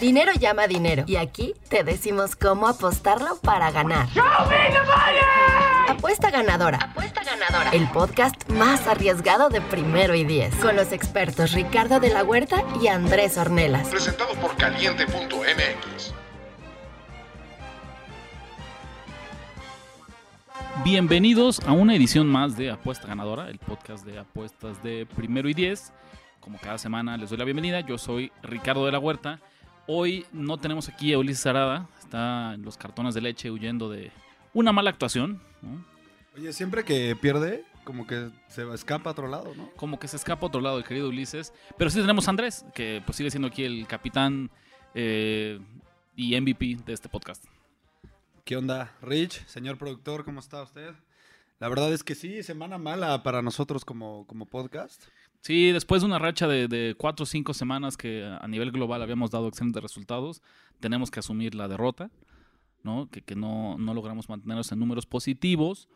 Dinero llama dinero. Y aquí te decimos cómo apostarlo para ganar. Apuesta ganadora. Apuesta ganadora. El podcast más arriesgado de primero y diez. Con los expertos Ricardo de la Huerta y Andrés Ornelas. Presentado por caliente.mx. Bienvenidos a una edición más de Apuesta Ganadora, el podcast de apuestas de primero y diez. Como cada semana les doy la bienvenida, yo soy Ricardo de la Huerta. Hoy no tenemos aquí a Ulises Arada, está en los cartones de leche huyendo de una mala actuación, ¿no? Oye, siempre que pierde, como que se escapa a otro lado, ¿no? como que se escapa a otro lado el querido Ulises. Pero sí tenemos a Andrés, que pues sigue siendo aquí el capitán eh, y MVP de este podcast. ¿Qué onda, Rich? Señor productor, ¿cómo está usted? La verdad es que sí, semana mala para nosotros como, como podcast. Sí, después de una racha de, de cuatro o cinco semanas que a nivel global habíamos dado excelentes resultados, tenemos que asumir la derrota, ¿no? Que, que no, no logramos mantenernos en números positivos,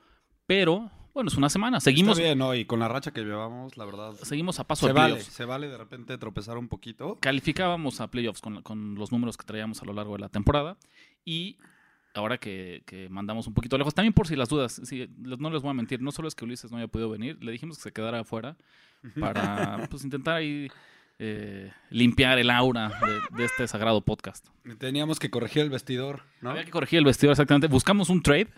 pero bueno, es una semana. Seguimos, Está bien, ¿no? Y con la racha que llevamos, la verdad. seguimos a paso Se de vale, playoffs. se vale de repente tropezar un poquito. Calificábamos a playoffs con, con los números que traíamos a lo largo de la temporada y ahora que, que mandamos un poquito lejos, también por si las dudas, no les voy a mentir, no solo es que Ulises no haya podido venir, le dijimos que se quedara afuera para pues, intentar ahí eh, limpiar el aura de, de este sagrado podcast. Teníamos que corregir el vestidor, ¿no? Había que corregir el vestidor exactamente. Buscamos un trade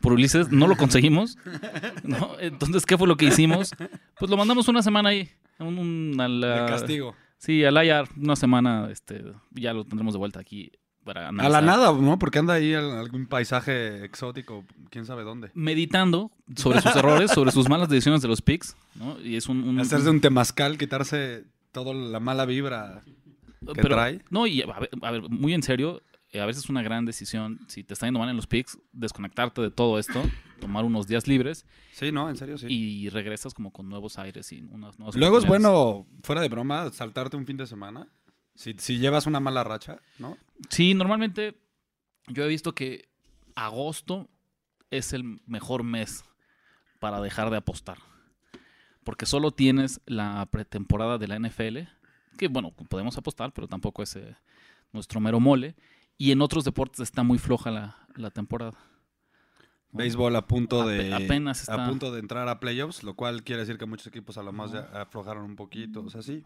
por Ulises, no lo conseguimos. ¿no? Entonces, ¿qué fue lo que hicimos? Pues lo mandamos una semana ahí. Un, un- a la- De castigo. Sí, al IR, una semana, este, ya lo tendremos de vuelta aquí para A la nada, ¿no? Porque anda ahí en algún paisaje exótico, quién sabe dónde. Meditando sobre sus errores, sobre sus malas decisiones de los picks, ¿no? Y es un... un- Hacerse un temazcal, quitarse toda la mala vibra. que pero- trae. No, y a ver, a ver, muy en serio, eh, a veces es una gran decisión, si te está yendo mal en los picks, desconectarte de todo esto, tomar unos días libres Sí, ¿no? En serio, sí. y regresas como con nuevos aires y unas nuevas Luego es bueno, fuera de broma, saltarte un fin de semana. Si, si llevas una mala racha, ¿no? Sí, normalmente yo he visto que agosto es el mejor mes para dejar de apostar. Porque solo tienes la pretemporada de la NFL, que bueno, podemos apostar, pero tampoco es eh, nuestro mero mole. Y en otros deportes está muy floja la, la temporada. Béisbol a punto Ape- de apenas está- a punto de entrar a playoffs, lo cual quiere decir que muchos equipos a lo más ya aflojaron un poquito, o sea, sí.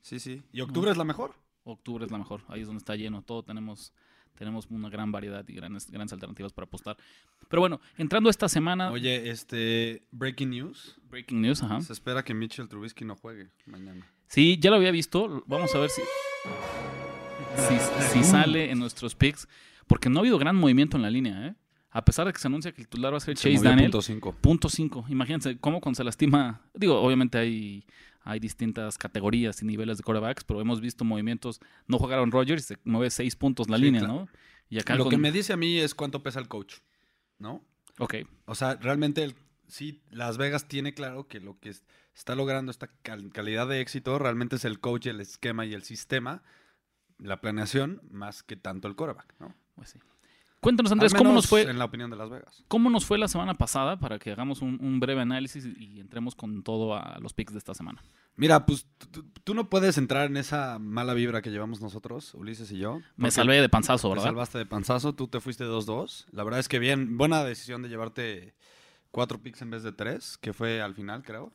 Sí, sí. ¿Y octubre es la mejor? Octubre es la mejor, ahí es donde está lleno, todo tenemos, tenemos una gran variedad y grandes, grandes alternativas para apostar. Pero bueno, entrando esta semana, Oye, este breaking news, breaking news, ajá. se espera que Mitchell Trubisky no juegue mañana. Sí, ya lo había visto. Vamos a ver si, si, si sale en nuestros picks. Porque no ha habido gran movimiento en la línea, ¿eh? A pesar de que se anuncia que el titular va a ser Se Chase Daniel. punto cinco. Punto 5. Imagínense cómo cuando se lastima. Digo, obviamente hay, hay distintas categorías y niveles de quarterbacks, pero hemos visto movimientos. No jugaron Rodgers y se mueve 6 puntos la Sí, línea, claro. ¿no? Y acá Lo con- que me dice a mí es cuánto pesa el coach, ¿no? Ok. O sea, realmente el- sí, Las Vegas tiene claro que lo que es- está logrando esta cal- calidad de éxito realmente es el coach, el esquema y el sistema, la planeación, más que tanto el coreback, ¿no? Pues sí. Cuéntanos, Andrés, ¿cómo nos fue? En la opinión de Las Vegas. ¿Cómo nos fue la semana pasada para que hagamos un, un breve análisis y, entremos con todo a los picks de esta semana? Mira, pues tú, no puedes entrar en esa mala vibra que llevamos nosotros, Ulises y yo. Me salvé de panzazo, Te ¿verdad? salvaste de panzazo, tú te fuiste 2-2. La verdad es que bien, buena decisión de llevarte cuatro picks en vez de tres, que fue al final, creo.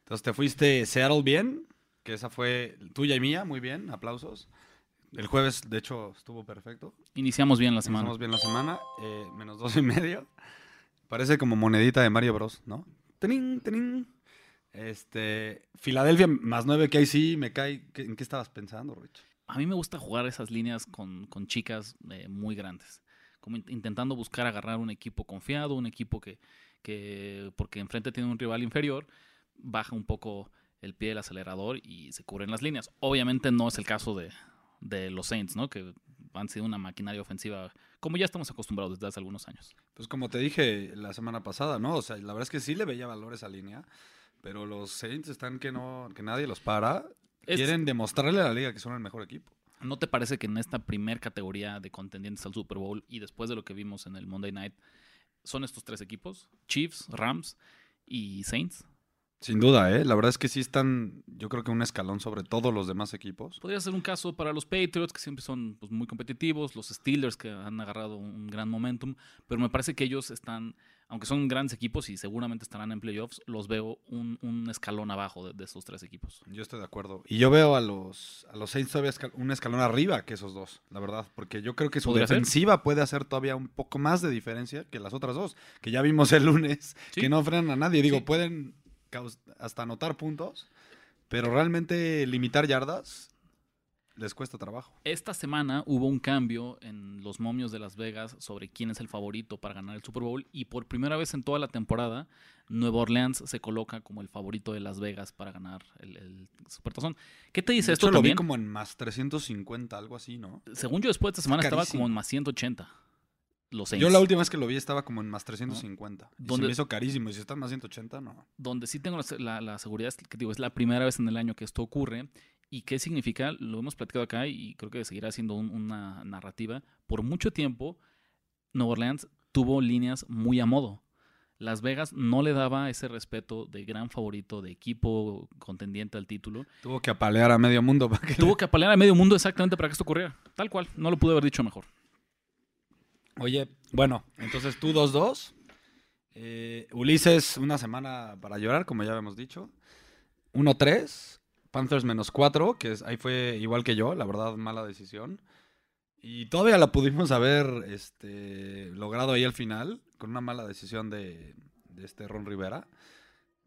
Entonces te fuiste Seattle bien, que esa fue tuya y mía, muy bien, aplausos. El jueves, de hecho, estuvo perfecto. Iniciamos bien la semana. Empezamos bien la semana, eh, menos dos y medio. Parece como monedita de Mario Bros, ¿no? Tenín, tenín. Este, Filadelfia más nueve que ahí sí me cae. ¿Qué- ¿En qué estabas pensando, Rich? A mí me gusta jugar esas líneas con, con chicas eh, muy grandes. Como in- intentando buscar agarrar un equipo confiado, un equipo que, que, porque enfrente tiene un rival inferior, baja un poco el pie del acelerador y se cubren las líneas. Obviamente no es el caso de, de los Saints, ¿no? Que han sido una maquinaria ofensiva, como ya estamos acostumbrados desde hace algunos años. Pues como te dije la semana pasada, ¿no? O sea, la verdad es que sí le veía valor a esa línea, pero los Saints están que no, que nadie los para. Es- Quieren demostrarle a la liga que son el mejor equipo. ¿No te parece que en esta primer categoría de contendientes al Super Bowl y después de lo que vimos en el Monday Night, son estos tres equipos? Chiefs, Rams y Saints. Sin duda, ¿eh? La verdad es que sí están, yo creo que un escalón sobre todos los demás equipos. Podría ser un caso para los Patriots, que siempre son pues, muy competitivos, los Steelers, que han agarrado un gran momentum, pero me parece que ellos están, aunque son grandes equipos y seguramente estarán en playoffs, los veo un, un escalón abajo de, de, esos tres equipos. Yo estoy de acuerdo. Y yo veo a los, a los Saints todavía un escalón arriba que esos dos, la verdad, porque yo creo que su defensiva ser? puede hacer todavía un poco más de diferencia que las otras dos, que ya vimos el lunes, ¿Sí? que no frenan a nadie. Digo, sí. pueden hasta anotar puntos, pero realmente limitar yardas les cuesta trabajo. Esta semana hubo un cambio en los momios de Las Vegas sobre quién es el favorito para ganar el Super Bowl y por primera vez en toda la temporada Nueva Orleans se coloca como el favorito de Las Vegas para ganar el, el Supertazón. ¿Qué te dice de esto hecho, también? lo vi como en más 350, algo así, ¿no? Según yo después de esta semana estaba como en más 180. Los Saints. Yo la última vez que lo vi estaba como en más 350. ¿No? Y ¿Dónde- se me hizo carísimo. Y si está en más 180, no. donde sí tengo la, la- la seguridad es que digo, es la primera vez en el año que esto ocurre. ¿Y qué significa? Lo hemos platicado acá y creo que seguirá siendo un- una narrativa. Por mucho tiempo, Nueva Orleans tuvo líneas muy a modo. Las Vegas no le daba ese respeto de gran favorito, de equipo contendiente al título. Tuvo que apalear a medio mundo para que... Tuvo que apalear a medio mundo exactamente para que esto ocurriera. Tal cual, no lo pude haber dicho mejor. Oye, bueno, entonces tú 2-2. Eh, Ulises, una semana para llorar, como ya habíamos dicho. 1-3. Panthers menos 4, que es, ahí fue igual que yo, la verdad, mala decisión. Y todavía la pudimos haber este, logrado ahí al final, con una mala decisión de, de este Ron Rivera,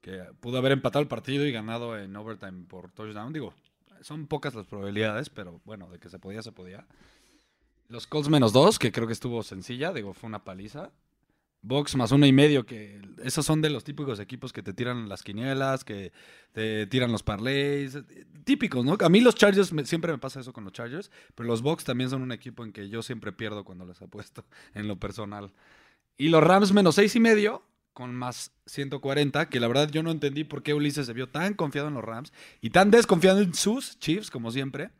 que pudo haber empatado el partido y ganado en overtime por touchdown. Digo, son pocas las probabilidades, pero bueno, de que se podía, se podía. Los Colts menos 2, que creo que estuvo sencilla, digo, fue una paliza. Box más uno y medio, que esos son de los típicos equipos que te tiran las quinielas, que te tiran los parlays, típicos, ¿no? A mí los Chargers, siempre me pasa eso con los Chargers, pero los Box también son un equipo en que yo siempre pierdo cuando les apuesto, en lo personal. Y los Rams menos seis y medio, con más 140, que la verdad yo no entendí por qué Ulises se vio tan confiado en los Rams y tan desconfiado en sus Chiefs, como siempre.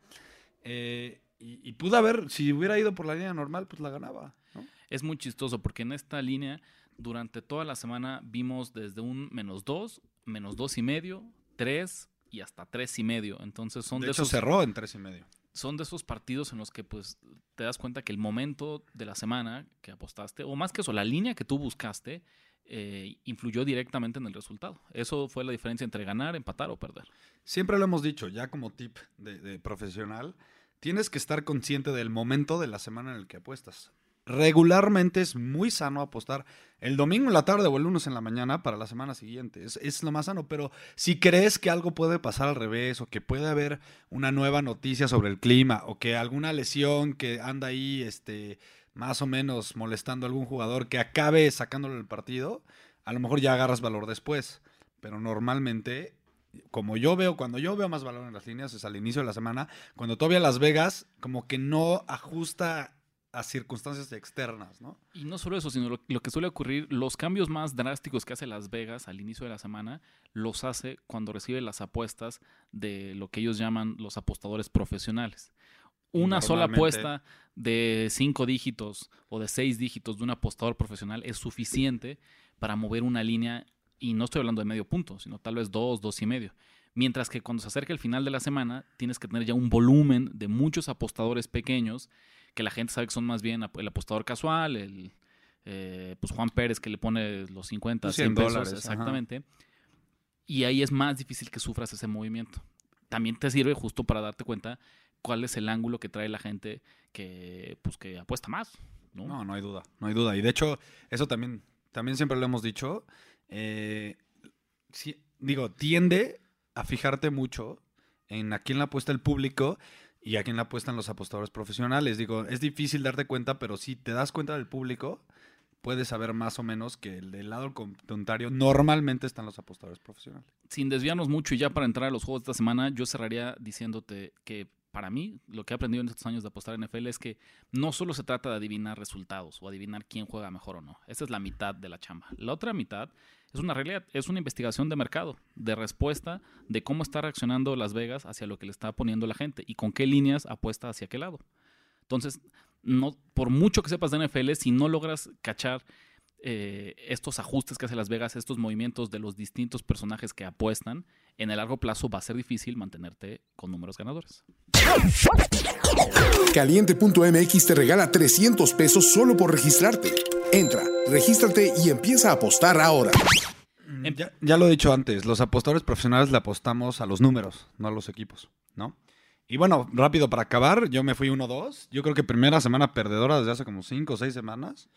Eh, y, y pudo haber, si hubiera ido por la línea normal, pues la ganaba, ¿no? Es muy chistoso porque en esta línea, durante toda la semana, vimos desde un menos 2, menos dos y medio, 3 y hasta tres y medio. Entonces son de de, hecho, esos, cerró en tres y medio. son de esos partidos en los que pues te das cuenta que el momento de la semana que apostaste, o más que eso, la línea que tú buscaste, eh, influyó directamente en el resultado. Eso fue la diferencia entre ganar, empatar o perder. Siempre lo hemos dicho, ya como tip de, de profesional, tienes que estar consciente del momento de la semana en el que apuestas. Regularmente es muy sano apostar el domingo en la tarde o el lunes en la mañana para la semana siguiente. Es, es lo más sano, pero si crees que algo puede pasar al revés o que puede haber una nueva noticia sobre el clima o que alguna lesión que anda ahí este, más o menos molestando a algún jugador que acabe sacándolo del partido, a lo mejor ya agarras valor después. Pero normalmente como yo veo, cuando yo veo más valor en las líneas es al inicio de la semana, cuando todavía Las Vegas como que no ajusta a circunstancias externas, ¿no? Y no solo eso, sino lo, lo que suele ocurrir, los cambios más drásticos que hace Las Vegas al inicio de la semana, los hace cuando recibe las apuestas de lo que ellos llaman los apostadores profesionales. Una sola apuesta de cinco dígitos o de seis dígitos de un apostador profesional es suficiente para mover una línea, y no estoy hablando de medio punto, sino tal vez dos, dos y medio. Mientras que cuando se acerca el final de la semana, tienes que tener ya un volumen de muchos apostadores pequeños que la gente sabe que son más bien el apostador casual, el eh, pues Juan Pérez que le pone los 50, Los 100 100 pesos, dólares, exactamente. Y ahí es más difícil que sufras ese movimiento. También te sirve justo para darte cuenta cuál es el ángulo que trae la gente que pues que apuesta más, ¿no? No, no hay duda, no hay duda. Y de hecho, eso también, también siempre lo hemos dicho. Eh, digo, tiende a fijarte mucho en a quién la apuesta el público y a quién la apuestan los apostadores profesionales. Digo, es difícil darte cuenta, pero si te das cuenta del público, puedes saber más o menos que el del lado contrario normalmente están los apostadores profesionales. sin desviarnos mucho y ya para entrar a los juegos de esta semana, yo cerraría diciéndote que para mí lo que he aprendido en estos años de apostar en NFL es que no solo se trata de adivinar resultados o adivinar quién juega mejor o no. Esa es la mitad de la chamba. La otra mitad es una realidad, es una investigación de mercado, de respuesta de cómo está reaccionando Las Vegas hacia lo que le está poniendo la gente y con qué líneas apuesta hacia qué lado. Entonces, no, por mucho que sepas de NFL, si no logras cachar eh, estos ajustes que hace Las Vegas, estos movimientos de los distintos personajes que apuestan, en el largo plazo va a ser difícil mantenerte con números ganadores. Caliente.mx te regala 300 pesos solo por registrarte. Entra, regístrate y empieza a apostar ahora. Ya, ya, lo he dicho antes, los apostadores profesionales le apostamos a los números, no a los equipos, ¿no? Y bueno, rápido para acabar, yo me fui 1-2. Yo creo que primera semana perdedora desde hace como 5 o 6 semanas.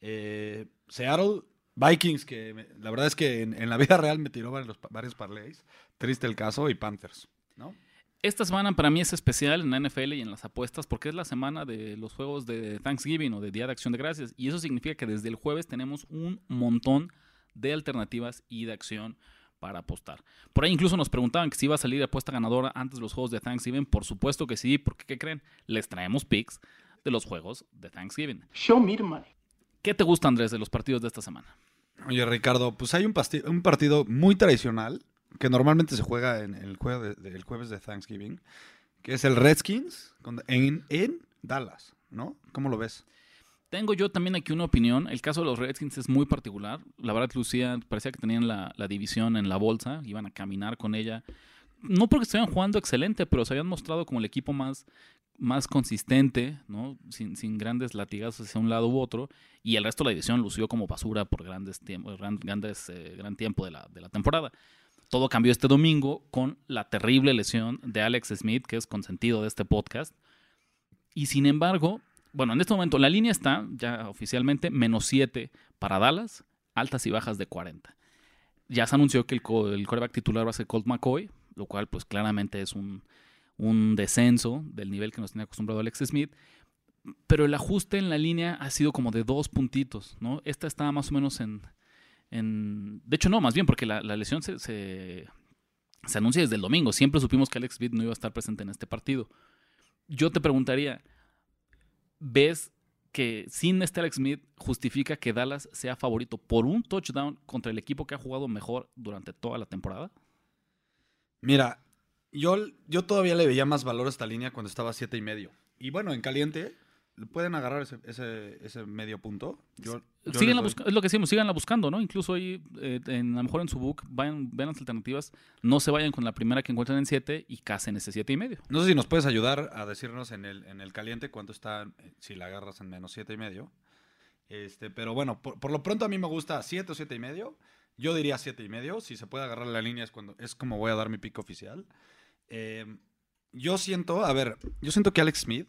Eh, Seattle, Vikings, que la verdad es que en, la vida real me tiró varios, varios parlays. Triste el caso, y Panthers, ¿no? Esta semana para mí es especial en la NFL y en las apuestas porque es la semana de los juegos de Thanksgiving o de Día de Acción de Gracias. Y eso significa que desde el jueves tenemos un montón de alternativas y de acción para apostar. Por ahí incluso nos preguntaban que si iba a salir apuesta ganadora antes de los juegos de Thanksgiving. Por supuesto que sí, porque ¿qué creen? Les traemos picks de los juegos de Thanksgiving. Show me the money. ¿Qué te gusta, Andrés, de los partidos de esta semana? Oye, Ricardo, pues hay un, un partido muy tradicional que normalmente se juega en el, jueves de, jueves de Thanksgiving, que es el Redskins en, en Dallas, ¿no? ¿Cómo lo ves? Tengo yo también aquí una opinión. El caso de los Redskins es muy particular. La verdad, Lucía, parecía que tenían la, la, división en la bolsa, iban a caminar con ella. No porque estuvieran jugando excelente, pero se habían mostrado como el equipo más más consistente, ¿no? Sin, sin, grandes latigazos hacia un lado u otro, y el resto de la división lució como basura por grandes tiempos, grandes, eh, gran tiempo de la, de la temporada. Todo cambió este domingo con la terrible lesión de Alex Smith, que es consentido de este podcast. Y sin embargo, bueno, en este momento la línea está ya oficialmente menos 7 para Dallas, altas y bajas de 40. Ya se anunció que el, quarterback titular va a ser Colt McCoy, lo cual pues claramente es un, un descenso del nivel que nos tenía acostumbrado Alex Smith. Pero el ajuste en la línea ha sido como de dos puntitos, ¿no? Esta estaba más o menos en... en de hecho, no, más bien porque la, lesión se, se, anuncia desde el domingo. Siempre supimos que Alex Smith no iba a estar presente en este partido. Yo te preguntaría, ¿ves que sin este Alex Smith justifica que Dallas sea favorito por un touchdown contra el equipo que ha jugado mejor durante toda la temporada? Mira, yo, yo todavía le veía más valor a esta línea cuando estaba a siete y medio. Y bueno, en caliente pueden agarrar ese, ese, medio punto. Yo, es lo que decimos, síganla buscando, ¿no? Incluso ahí, eh, en, a lo mejor en su book, vayan, vean las alternativas, no se vayan con la primera que encuentren en 7 y casen ese 7 y medio. No sé si nos puedes ayudar a decirnos en el, en el caliente cuánto está, si la agarras en menos 7 y medio. Este, pero bueno, por, por, lo pronto a mí me gusta 7 o 7 y medio. Yo diría 7 y medio. Si se puede agarrar la línea es, cuando, es como voy a dar mi pico oficial. Em, yo siento, a ver, yo siento que Alex Smith,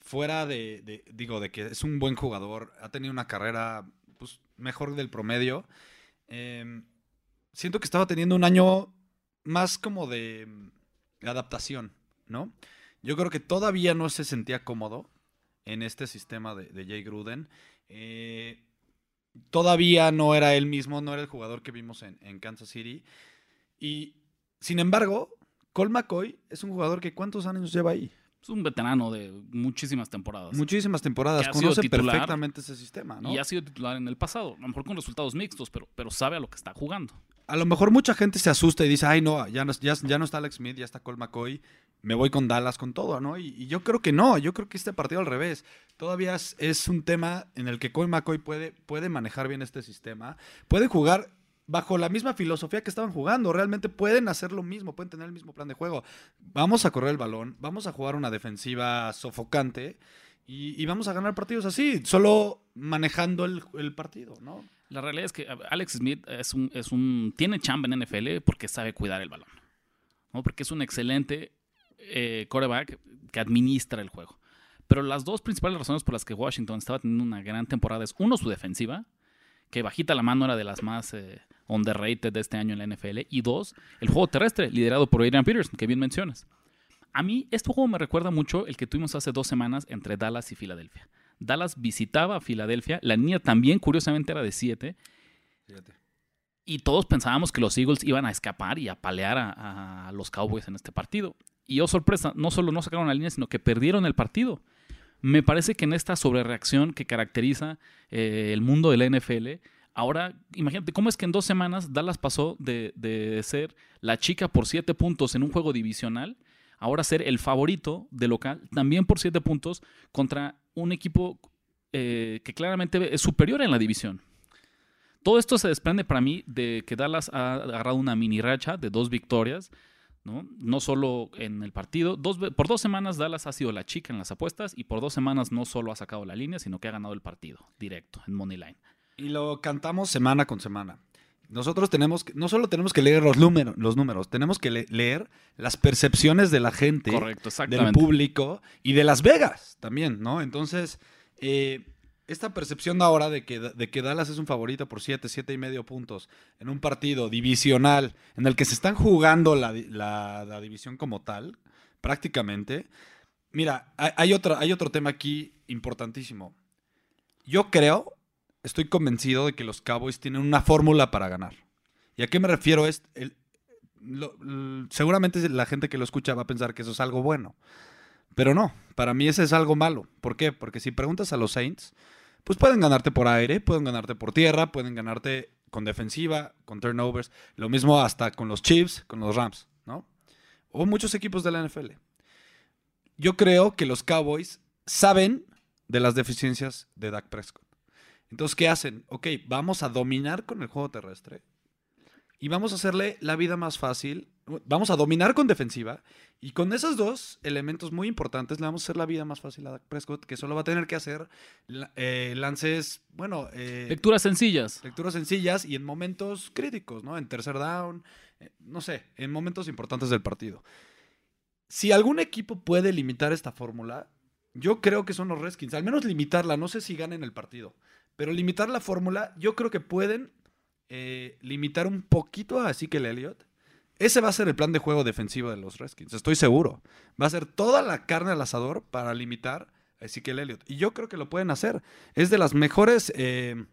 fuera de, digo, de que es un buen jugador, ha tenido una carrera pues, mejor del promedio, em, siento que estaba teniendo un año más como de, adaptación, ¿no? Yo creo que todavía no se sentía cómodo en este sistema de, Jay Gruden. Eh, todavía no era él mismo, no era el jugador que vimos en, en Kansas City. Y sin embargo, Cole McCoy es un jugador que ¿cuántos años lleva ahí? Es un veterano de muchísimas temporadas. Muchísimas temporadas. Conoce perfectamente ese sistema, ¿no? Y ha sido titular en el pasado. A lo mejor con resultados mixtos, pero, pero sabe a lo que está jugando. A lo mejor mucha gente se asusta y dice, ay, no, ya no, ya, no está Alex Smith, ya está Cole McCoy, me voy con Dallas con todo, ¿no? Y, yo creo que no, yo creo que este partido al revés. Todavía es, un tema en el que Cole McCoy puede, puede manejar bien este sistema, puede jugar bajo la misma filosofía que estaban jugando. Realmente pueden hacer lo mismo, pueden tener el mismo plan de juego. Vamos a correr el balón, vamos a jugar una defensiva sofocante y, vamos a ganar partidos así, solo manejando el, partido, ¿no? La realidad es que Alex Smith es un, es un, tiene chamba en NFL porque sabe cuidar el balón, ¿no? porque es un excelente eh, quarterback que administra el juego. Pero las dos principales razones por las que Washington estaba teniendo una gran temporada es, uno, su defensiva, que bajita la mano era de las más eh, underrated de este año en la NFL. Y dos, el juego terrestre, liderado por Adrian Peterson, que bien mencionas. A mí, este juego me recuerda mucho el que tuvimos hace dos semanas entre Dallas y Filadelfia. Dallas visitaba a Filadelfia, la niña también, curiosamente, era de 7. Y todos pensábamos que los Eagles iban a escapar y a palear a, los Cowboys en este partido. Y oh sorpresa, no solo no sacaron la línea, sino que perdieron el partido. Me parece que en esta sobrereacción que caracteriza eh, el mundo de la NFL, Ahora, imagínate, ¿cómo es que en dos semanas Dallas pasó de, ser la chica por siete puntos en un juego divisional, ahora ser el favorito de local, también por siete puntos, contra un equipo eh, que claramente es superior en la división. Todo esto se desprende para mí de que Dallas ha agarrado una mini racha de dos victorias, ¿no? No solo en el partido. Dos, por dos semanas Dallas ha sido la chica en las apuestas y por dos semanas no solo ha sacado la línea, sino que ha ganado el partido directo en Money Line. Y lo cantamos semana con semana. Nosotros tenemos que, no solo tenemos que leer los, números, los números, tenemos que le- leer las percepciones de la gente, Correcto, del público y de Las Vegas también, ¿no? Entonces, eh, esta percepción ahora de que, de que Dallas es un favorito por 7, 7 y medio puntos en un partido divisional en el que se están jugando la, la- división como tal, prácticamente. Mira, hay, otra- hay otro tema aquí importantísimo. Yo creo, estoy convencido de que los Cowboys tienen una fórmula para ganar. ¿Y a qué me refiero? Es el- lo- seguramente la gente que lo escucha va a pensar que eso es algo bueno. Pero no, para mí ese es algo malo. ¿Por qué? Porque si preguntas a los Saints, pues pueden ganarte por aire, pueden ganarte por tierra, pueden ganarte con defensiva, con turnovers. Lo mismo hasta con los Chiefs, con los Rams, ¿no? O muchos equipos de la NFL. Yo creo que los Cowboys saben de las deficiencias de Dak Prescott. Entonces, ¿qué hacen? Ok, vamos a dominar con el juego terrestre y vamos a hacerle la vida más fácil. Vamos a dominar con defensiva y con esos dos elementos muy importantes le vamos a hacer la vida más fácil a Dak Prescott, que solo va a tener que hacer eh, lances, bueno, eh, Lecturas sencillas. lecturas sencillas y en momentos críticos, ¿no? En tercer down, eh, no sé, en momentos importantes del partido. Si algún equipo puede limitar esta fórmula, yo creo que son los Redskins. Al menos limitarla, no sé si ganen el partido, pero limitar la fórmula, yo creo que pueden eh, limitar un poquito a Ezekiel Elliott. Ese va a ser el plan de juego defensivo de los Redskins, estoy seguro. Va a ser toda la carne al asador para limitar a Ezekiel Elliott. Y yo creo que lo pueden hacer. Es de las mejores eh,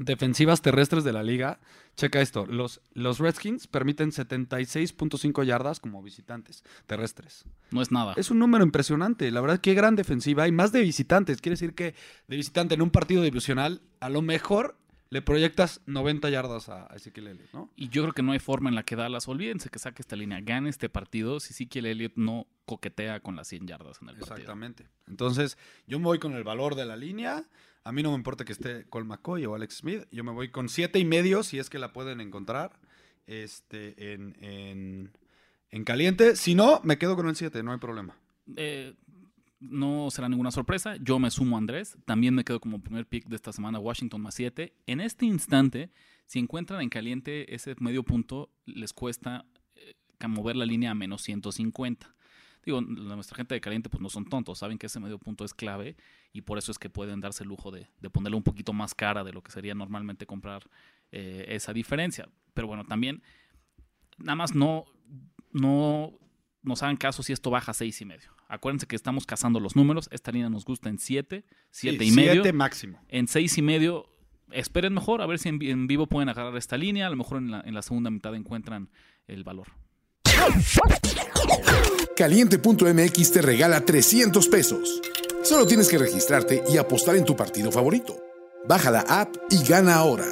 defensivas terrestres de la liga. Checa esto, los, los Redskins permiten 76.5 yardas como visitantes terrestres. No es nada. Es un número impresionante, la verdad, qué gran defensiva. Hay más de visitantes, quiere decir que de visitante en un partido divisional, a lo mejor le proyectas 90 yardas a Ezekiel Elliott, ¿no? Y yo creo que no hay forma en la que Dallas, olvídense que saque esta línea, gane este partido si Ezekiel Elliott no coquetea con las 100 yardas en el partido. Exactamente. Entonces, yo me voy con el valor de la línea. A mí no me importa que esté Cole McCoy o Alex Smith. Yo me voy con siete y medio si es que la pueden encontrar este, en, en, en caliente. Si no, me quedo con el 7, no hay problema. Eh, no será ninguna sorpresa. Yo me sumo a Andrés. También me quedo como primer pick de esta semana Washington más 7. En este instante, si encuentran en caliente ese medio punto, les cuesta eh, mover la línea a menos 150. Digo, nuestra gente de caliente pues no son tontos, saben que ese medio punto es clave y por eso es que pueden darse el lujo de, de ponerle un poquito más cara de lo que sería normalmente comprar eh, esa diferencia. Pero bueno, también nada más no, no nos hagan caso si esto baja a seis y medio. Acuérdense que estamos cazando los números. Esta línea nos gusta en 7, siete y medio. 7 máximo. En seis y medio, esperen mejor, a ver si en vivo pueden agarrar esta línea. A lo mejor en la, en la segunda mitad encuentran el valor. Caliente.mx te regala 300 pesos. Solo tienes que registrarte y apostar en tu partido favorito. Baja la app y gana ahora.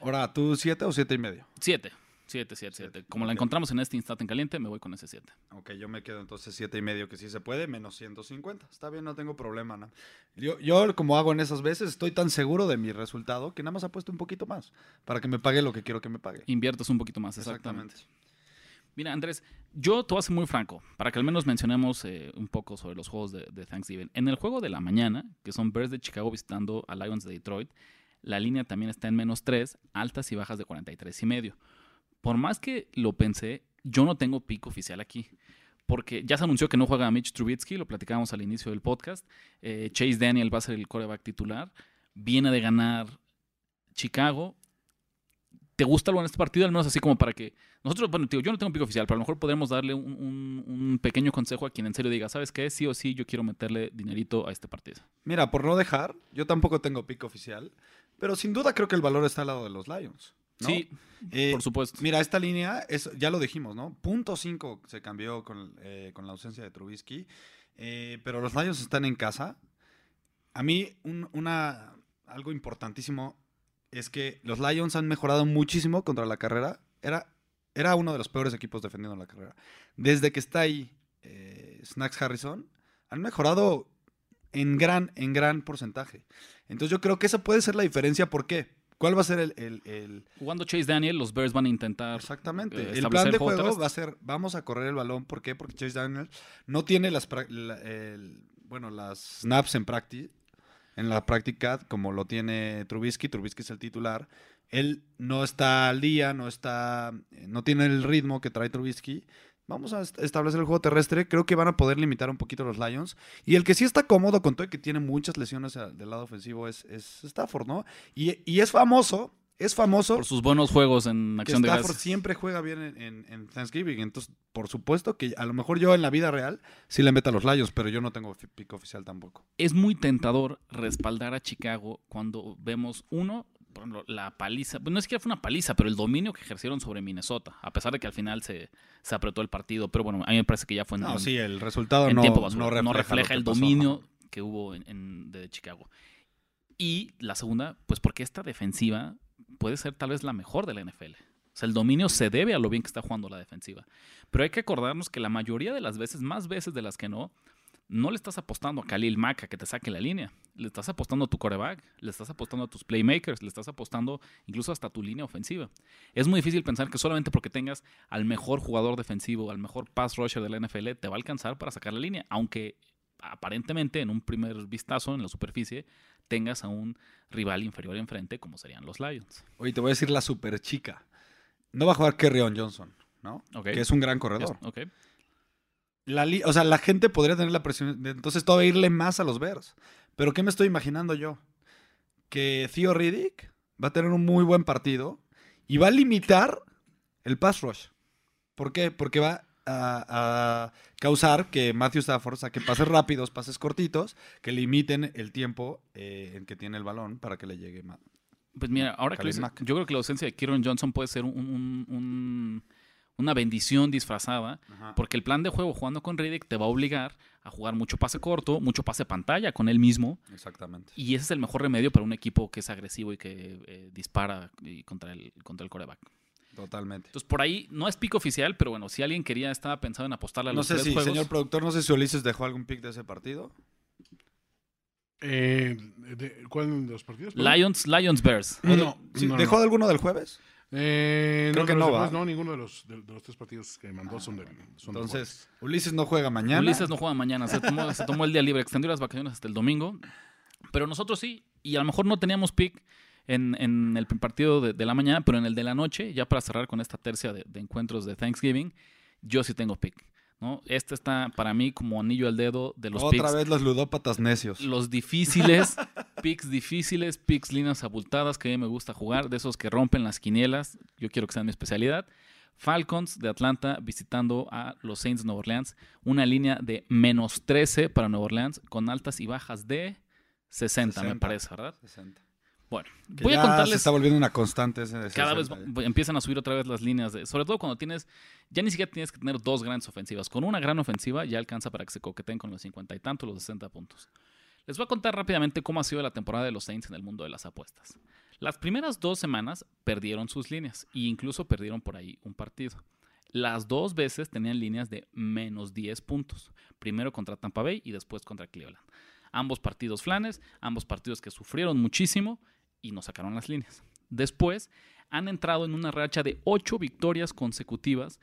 Ahora, ¿tú 7 o 7 y medio? 7. 7, 7, 7. Como la encontramos en este instante en caliente, me voy con ese 7. Ok, yo me quedo entonces 7 y medio, que sí se puede, menos 150. Está bien, no tengo problema. ¿no? Yo, yo, como hago en esas veces, estoy tan seguro de mi resultado que nada más apuesto un poquito más para que me pague lo que quiero que me pague. Inviertes un poquito más, exactamente. Mira, Andrés, yo te voy a ser muy franco, para que al menos mencionemos eh, un poco sobre los juegos de, de Thanksgiving. En el juego de la mañana, que son Bears de Chicago visitando a Lions de Detroit, la línea también está en menos 3, altas y bajas de 43 y medio. Por más que lo pensé, yo no tengo pico oficial aquí. Porque ya se anunció que no juega Mitch Trubisky, lo platicábamos al inicio del podcast. Eh, Chase Daniel va a ser el coreback titular. Viene de ganar Chicago. ¿Te gusta algo en este partido? Al menos así como para que nosotros, bueno, yo no tengo pico oficial, pero a lo mejor podremos darle un, un- un pequeño consejo a quien en serio diga, ¿sabes qué? Sí o sí, yo quiero meterle dinerito a este partido. Mira, por no dejar, yo tampoco tengo pico oficial, pero sin duda creo que el valor está al lado de los Lions. ¿No? Sí, Eh, por supuesto. Mira, esta línea, es, ya lo dijimos, ¿no? Punto 5 se cambió con, eh, con la ausencia de Trubisky, eh, pero los Lions están en casa. A mí, un- una, algo importantísimo es que los Lions han mejorado muchísimo contra la carrera. Era, era uno de los peores equipos defendiendo la carrera. Desde que está ahí Snacks Harrison, han mejorado en gran, en gran porcentaje. Entonces yo creo que esa puede ser la diferencia. ¿Por qué? ¿Cuál va a ser el, el- el- Jugando Chase Daniel, los Bears van a intentar. Exactamente. eh, el plan de juego terrestre. va a ser, vamos a correr el balón. ¿Por qué? Porque Chase Daniel no tiene las, prac- la- el- bueno, las snaps en practice, en la práctica como lo tiene Trubisky. Trubisky es el titular. Él no está al día, no está, no tiene el ritmo que trae Trubisky. Vamos a est- establecer el juego terrestre. Creo que van a poder limitar un poquito a los Lions. Y el que sí está cómodo con todo y que tiene muchas lesiones a- del lado ofensivo es, es Stafford, ¿no? Y, y es famoso, es famoso Por sus buenos juegos en que acción de Stafford siempre juega bien en, en- en Thanksgiving. Entonces, por supuesto que a lo mejor yo en la vida real sí le meto a los Lions, pero yo no tengo pico oficial tampoco. es muy tentador respaldar a Chicago cuando vemos, uno, por ejemplo, la paliza, pues no es que fue una paliza, pero el dominio que ejercieron sobre Minnesota, a pesar de que al final se, se apretó el partido, pero bueno, a mí me parece que ya fue en, No, en- sí, el resultado en no, tiempo basura. no refleja, No refleja el pasó. dominio que hubo en, en- de Chicago. Y la segunda, pues porque esta defensiva puede ser tal vez la mejor de la NFL. O sea, el dominio se debe a lo bien que está jugando la defensiva. Pero hay que acordarnos que la mayoría de las veces, más veces de las que no, no le estás apostando a Khalil Mack a que te saque la línea. Le estás apostando a tu coreback, le estás apostando a tus playmakers, le estás apostando incluso hasta a tu línea ofensiva. Es muy difícil pensar que solamente porque tengas al mejor jugador defensivo, al mejor pass rusher de la NFL, te va a alcanzar para sacar la línea. Aunque aparentemente en un primer vistazo en la superficie tengas a un rival inferior enfrente como serían los Lions. Oye, te voy a decir la super chica. No va a jugar Kerryon Johnson, ¿no? Que es un gran corredor. Ok. La o sea, la gente podría tener la presión de entonces todavía irle más a los Bears. Pero ¿qué me estoy imaginando yo? Que Theo Riddick va a tener un muy buen partido y va a limitar el pass rush. ¿Por qué? Porque va a, a causar que Matthew Stafford saque pases rápidos, pases cortitos, que limiten el tiempo eh, en que tiene el balón para que le llegue más. Pues mira, ahora que lo yo creo que la ausencia de Kieron Johnson puede ser un- un- un- una bendición disfrazada, porque el plan de juego jugando con Riddick te va a obligar a jugar mucho pase corto, mucho pase pantalla con él mismo, Exactamente. y ese es el mejor remedio para un equipo que es agresivo y que eh, dispara y contra el, contra el coreback. Totalmente. Entonces por ahí no es pico oficial, pero bueno, si alguien quería, estaba pensando en apostarle a No los sé tres si, juegos. señor productor, no sé si Ulises dejó algún pick de ese partido. Eh, de- ¿Cuál de los partidos? Lions, Lions Bears. No, no, Sí, no, ¿Dejó no. alguno del jueves? Eh, Creo que los no, demás ¿va? No, ninguno de los, de, de los tres partidos que mandó son del son Entonces, Ulises no juega mañana. Ulises no juega mañana, se tomó, se tomó el día libre, extendió las vacaciones hasta el domingo. Pero nosotros sí, y a lo mejor no teníamos pick en, en el partido de, de la mañana, pero en el de la noche, ya para cerrar con esta tercia de, de encuentros de Thanksgiving, yo sí tengo pick. ¿no? Este está para mí como anillo al dedo de los Otra picks. vez los ludópatas necios. Los difíciles, picks difíciles, picks líneas abultadas que a mí me gusta jugar, de esos que rompen las quinielas. Yo quiero que sean mi especialidad. Falcons de Atlanta visitando a los Saints de Nueva Orleans. Una línea de menos 13 para Nueva Orleans con altas y bajas de 60, me 60. parece, ¿verdad? 60. Bueno, Que voy a ya Se contarles. está volviendo una constante ese de Cada vez 60. va- empiezan a subir otra vez las líneas, de, sobre todo cuando tienes, ya ni siquiera tienes que tener dos grandes ofensivas. Con una gran ofensiva ya alcanza para que se coqueten con los 50 y tanto, los 60 puntos. Les voy a contar rápidamente cómo ha sido la temporada de los Saints en el mundo de las apuestas. Las primeras dos semanas perdieron sus líneas e incluso perdieron por ahí un partido. Las dos veces tenían líneas de menos 10 puntos. Primero contra Tampa Bay y después contra Cleveland. Ambos partidos flanes, ambos partidos que sufrieron muchísimo y nos sacaron las líneas. Después han entrado en una racha de ocho victorias consecutivas,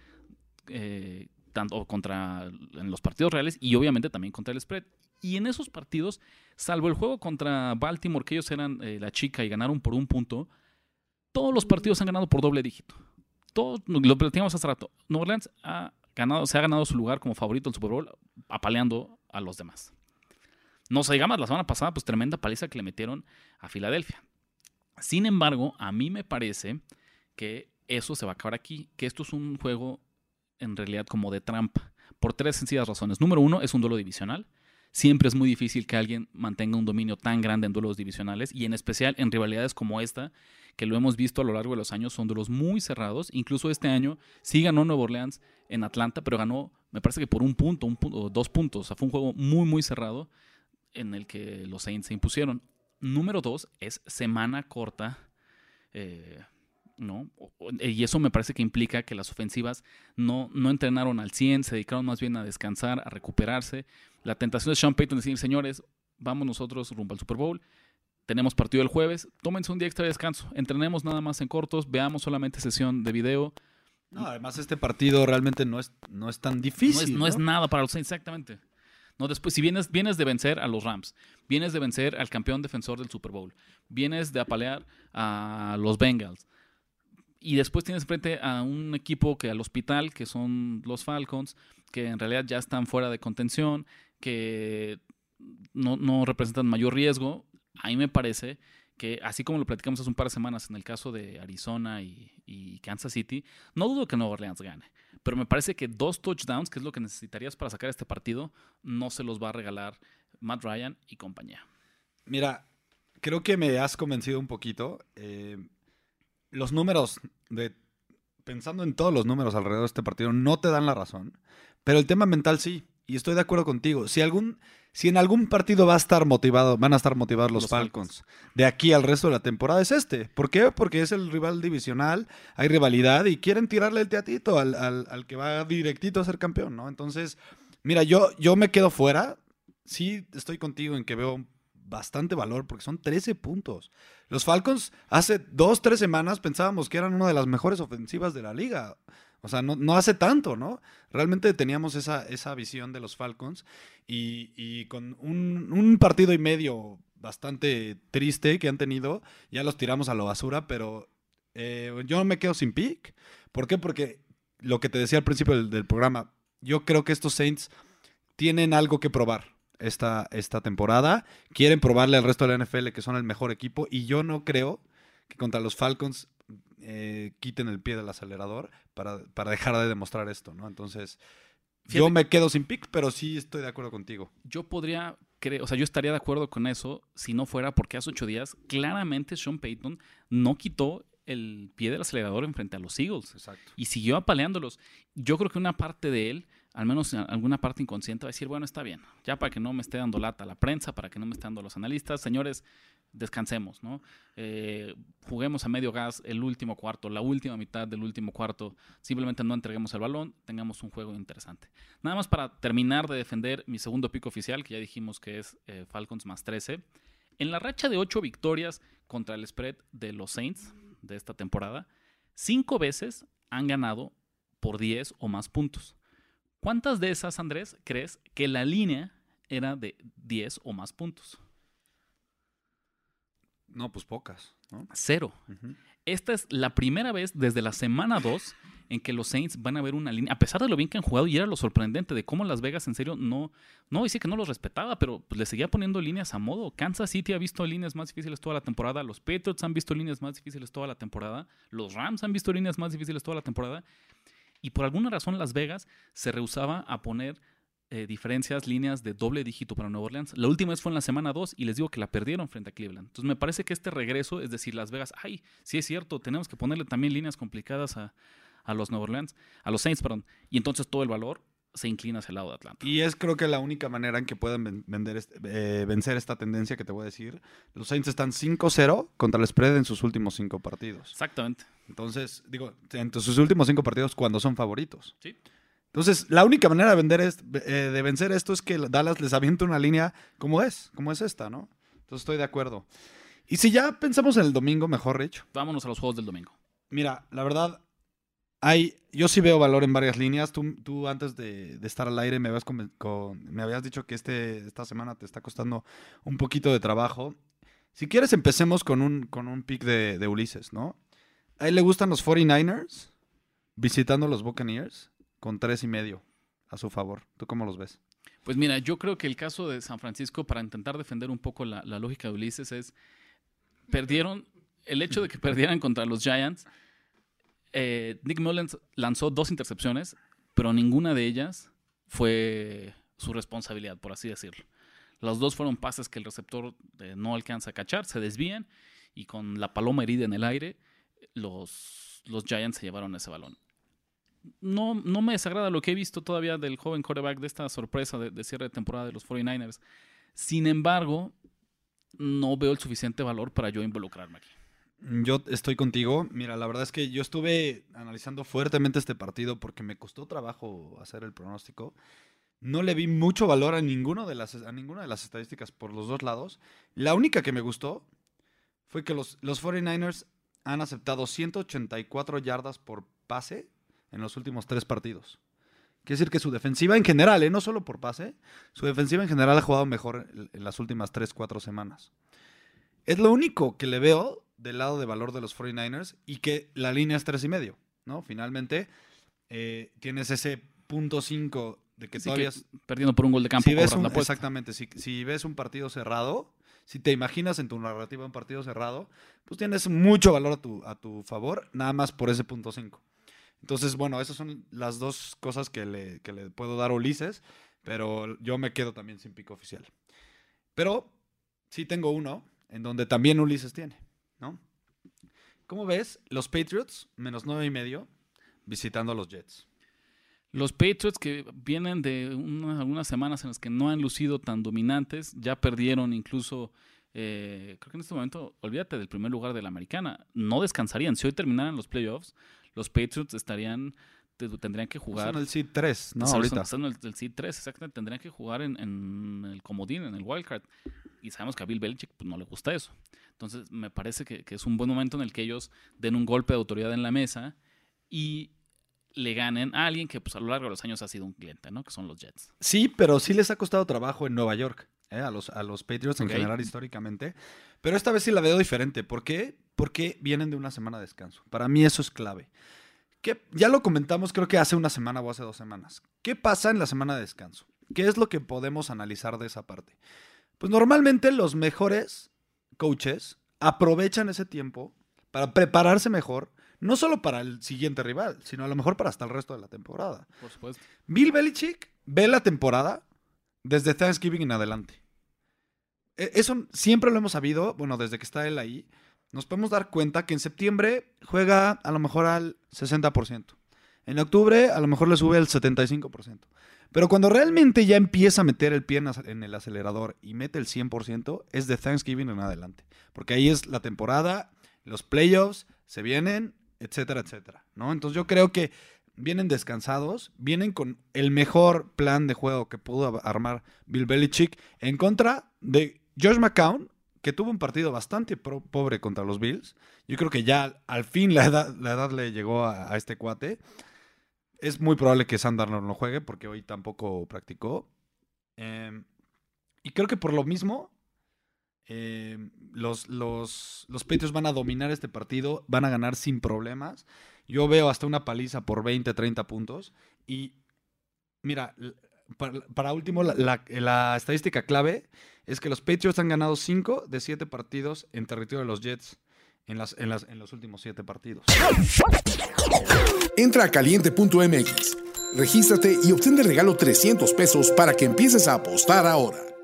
eh, tanto contra en los partidos reales y obviamente también contra el spread. Y en esos partidos, salvo el juego contra Baltimore, que ellos eran eh, la chica y ganaron por un punto, todos los partidos han ganado por doble dígito. Todos, lo platicamos hace rato. Nueva Orleans ha ganado, se ha ganado su lugar como favorito en el Super Bowl, apaleando a los demás. No se diga más, la semana pasada, pues tremenda paliza que le metieron a Filadelfia. Sin embargo, a mí me parece que eso se va a acabar aquí, que esto es un juego en realidad como de trampa, por tres sencillas razones. Número uno, es un duelo divisional. Siempre es muy difícil que alguien mantenga un dominio tan grande en duelos divisionales y en especial en rivalidades como esta, que lo hemos visto a lo largo de los años, son duelos muy cerrados. Incluso este año sí ganó Nueva Orleans en Atlanta, pero ganó, me parece que por un punto, un punto dos puntos. O sea, fue un juego muy, muy cerrado en el que los Saints se impusieron. Número dos es semana corta. eh, ¿no? Y eso me parece que implica que las ofensivas no, no entrenaron al 100, se dedicaron más bien a descansar, a recuperarse. La tentación de Sean Payton es decir, señores, vamos nosotros rumbo al Super Bowl. Tenemos partido el jueves, tómense un día extra de descanso, entrenemos nada más en cortos, veamos solamente sesión de video. No, además este partido realmente no es, no es tan difícil. No es, nada para los Saints, exactamente. No, después, si vienes, vienes de vencer a los Rams, vienes de vencer al campeón defensor del Super Bowl, vienes de apalear a los Bengals, y después tienes frente a un equipo que al hospital, que son los Falcons, que en realidad ya están fuera de contención, que no, representan mayor riesgo. A mí me parece que, así como lo platicamos hace un par de semanas en el caso de Arizona y, y Kansas City, no dudo que Nueva Orleans gane. Pero me parece que dos touchdowns, que es lo que necesitarías para sacar este partido, no se los va a regalar Matt Ryan y compañía. Mira, creo que me has convencido un poquito. Eh, los números de pensando en todos los números alrededor de este partido no te dan la razón, pero el tema mental sí, y estoy de acuerdo contigo. Si algún si en algún partido va a estar motivado, van a estar motivados los, Falcons, de aquí al resto de la temporada es este. ¿Por qué? Porque es el rival divisional, hay rivalidad y quieren tirarle el teatito al, al, que va directito a ser campeón, ¿no? Entonces, mira, yo, yo me quedo fuera. Sí, estoy contigo en que veo bastante valor porque son 13 puntos. Los Falcons hace dos, tres semanas pensábamos que eran una de las mejores ofensivas de la liga. O sea, no, hace tanto, ¿no? Realmente teníamos esa, esa visión de los Falcons y, con un, partido y medio bastante triste que han tenido, ya los tiramos a la basura, pero eh, yo no me quedo sin pick. ¿Por qué? Porque lo que te decía al principio del programa, yo creo que estos Saints tienen algo que probar esta, esta temporada. Quieren probarle al resto de la NFL que son el mejor equipo y yo no creo que contra los Falcons eh, quiten el pie del acelerador para, dejar de demostrar esto, ¿no? Entonces, yo me quedo sin pick, pero sí estoy de acuerdo contigo. Yo podría, creer, o sea, yo estaría de acuerdo con eso si no fuera porque hace ocho días claramente Sean Payton no quitó el pie del acelerador en frente a los Eagles. Exacto. Y siguió apaleándolos. Yo creo que una parte de él al menos en alguna parte inconsciente, va a decir, bueno, está bien, ya para que no me esté dando lata la prensa, para que no me esté dando los analistas, señores, descansemos, ¿no? Eh, juguemos a medio gas el último cuarto, la última mitad del último cuarto, simplemente no entreguemos el balón, tengamos un juego interesante. Nada más para terminar de defender mi segundo pico oficial, que ya dijimos que es eh, Falcons más 13. En la racha de 8 victorias contra el spread de los Saints de esta temporada, cinco veces han ganado por 10 o más puntos. ¿Cuántas de esas, Andrés, crees que la línea era de 10 o más puntos? No, pues pocas. Cero. Esta es la primera vez desde la semana 2 en que los Saints van a ver una línea, a pesar de lo bien que han jugado, y era lo sorprendente de cómo Las Vegas en serio no, no dice que no los respetaba, pero pues, le seguía poniendo líneas a modo. Kansas City ha visto líneas más difíciles toda la temporada, los Patriots han visto líneas más difíciles toda la temporada, los Rams han visto líneas más difíciles toda la temporada, y por alguna razón Las Vegas se rehusaba a poner eh, diferencias, líneas de doble dígito para Nueva Orleans. La última vez fue en la semana 2 y les digo que la perdieron frente a Cleveland. Entonces me parece que este regreso, es decir, Las Vegas, ay, sí es cierto, tenemos que ponerle también líneas complicadas a, a los Nueva Orleans, a los Saints, perdón. Y entonces todo el valor se inclina hacia el lado de Atlanta. Y es creo que la única manera en que pueden vender eh, vencer esta tendencia que te voy a decir. Los Saints están 5-0 contra el spread en sus últimos cinco partidos. Exactamente. Entonces, digo, entre sus últimos cinco partidos cuando son favoritos. Sí. Entonces, la única manera de, vender eh, de vencer esto es que Dallas les avienta una línea como es, como es esta, ¿no? Entonces, estoy de acuerdo. Y si ya pensamos en el domingo, mejor, Rich. Vámonos a los juegos del domingo. Mira, la verdad, hay, yo sí veo valor en varias líneas. Tú, tú antes de, estar al aire me habías, me habías dicho que este, esta semana te está costando un poquito de trabajo. Si quieres, empecemos con un, con un pick de, de Ulises, ¿no? A él le gustan los 49ers visitando los Buccaneers con tres y medio a su favor. ¿Tú cómo los ves? Pues mira, yo creo que el caso de San Francisco, para intentar defender un poco la, lógica de Ulises, es perdieron, el hecho de que perdieran contra los Giants eh, Nick Mullens lanzó dos intercepciones, pero ninguna de ellas fue su responsabilidad, por así decirlo. Los dos fueron pases que el receptor eh, no alcanza a cachar, se desvían y con la paloma herida en el aire, los, los Giants se llevaron ese balón. No, no me desagrada lo que he visto todavía del joven quarterback de esta sorpresa de, de cierre de temporada de los 49ers. Sin embargo, no veo el suficiente valor para yo involucrarme aquí. Yo estoy contigo. Mira, la verdad es que yo estuve analizando fuertemente este partido porque me costó trabajo hacer el pronóstico. no le vi mucho valor a, ninguno de las, a ninguna de las estadísticas por los dos lados. La única que me gustó fue que los, los 49ers han aceptado 184 yardas por pase en los últimos tres partidos. Quiere decir que su defensiva en general, ¿eh? no solo por pase, su defensiva en general ha jugado mejor en las últimas 3, 4 semanas. Es lo único que le veo del lado de valor de los 49ers y que la línea es 3 y medio, ¿no? Finalmente, eh, tienes ese punto 5 de que todavía... perdiendo por un gol de campo. Si ves exactamente, si, si, ves un partido cerrado, si te imaginas en tu narrativa un partido cerrado, pues tienes mucho valor a tu, a tu favor, nada más por ese punto 5. Entonces, bueno, esas son las dos cosas que le, que le puedo dar a Ulises, pero yo me quedo también sin pico oficial. Pero sí tengo uno en donde también Ulises tiene, ¿no? ¿Cómo ves? Los Patriots, menos nueve y medio, visitando a los Jets. Los Patriots que vienen de algunas semanas en las que no han lucido tan dominantes, ya perdieron incluso, eh, creo que en este momento, olvídate del primer lugar de la americana, no descansarían. Si hoy terminaran los playoffs, los Patriots estarían tendrían que jugar. Son el Seed 3, ¿no? Ahorita. Son el, el Seed 3, exactamente. Tendrían que jugar en, el comodín, en el wildcard. Y sabemos que a Bill Belichick pues, no le gusta eso. Entonces, me parece que, es un buen momento en el que ellos den un golpe de autoridad en la mesa y le ganen a alguien que pues a lo largo de los años ha sido un cliente, ¿no? Que son los Jets. Sí, pero sí les ha costado trabajo en Nueva York, ¿eh? a, los, a los Patriots en general históricamente. Pero esta vez sí la veo diferente. ¿Por qué? Porque vienen de una semana de descanso. Para mí eso es clave. ¿Qué? Ya lo comentamos creo que hace una semana o hace dos semanas. ¿Qué pasa en la semana de descanso? ¿Qué es lo que podemos analizar de esa parte? Pues normalmente los mejores coaches aprovechan ese tiempo para prepararse mejor, no solo para el siguiente rival, sino a lo mejor para hasta el resto de la temporada. Por supuesto. Bill Belichick ve la temporada desde Thanksgiving en adelante. E, eso siempre lo hemos sabido, bueno, desde que está él ahí nos podemos dar cuenta que en septiembre juega a lo mejor al 60%. En octubre a lo mejor le sube al 75%. Pero cuando realmente ya empieza a meter el pie en el acelerador y mete el 100%, es de Thanksgiving en adelante. Porque ahí es la temporada, los playoffs, se vienen, etcétera, etcétera. ¿no? Entonces yo creo que vienen descansados, vienen con el mejor plan de juego que pudo armar Bill Belichick en contra de Josh McCown, que tuvo un partido bastante pobre contra los Bills. Yo creo que ya al fin la edad, la edad le llegó a, este cuate. Es muy probable que Sandar no juegue porque hoy tampoco practicó. Em, y creo que por lo mismo, em, los, los, los Patriots van a dominar este partido, van a ganar sin problemas. Yo veo hasta una paliza por 20, 30 puntos. Y mira, para, último, la, estadística clave es que los Patriots han ganado 5 de 7 partidos en territorio de los Jets en, las, en, las, en los últimos 7 partidos. Entra a caliente.mx, regístrate y obtén de regalo 300 pesos para que empieces a apostar ahora.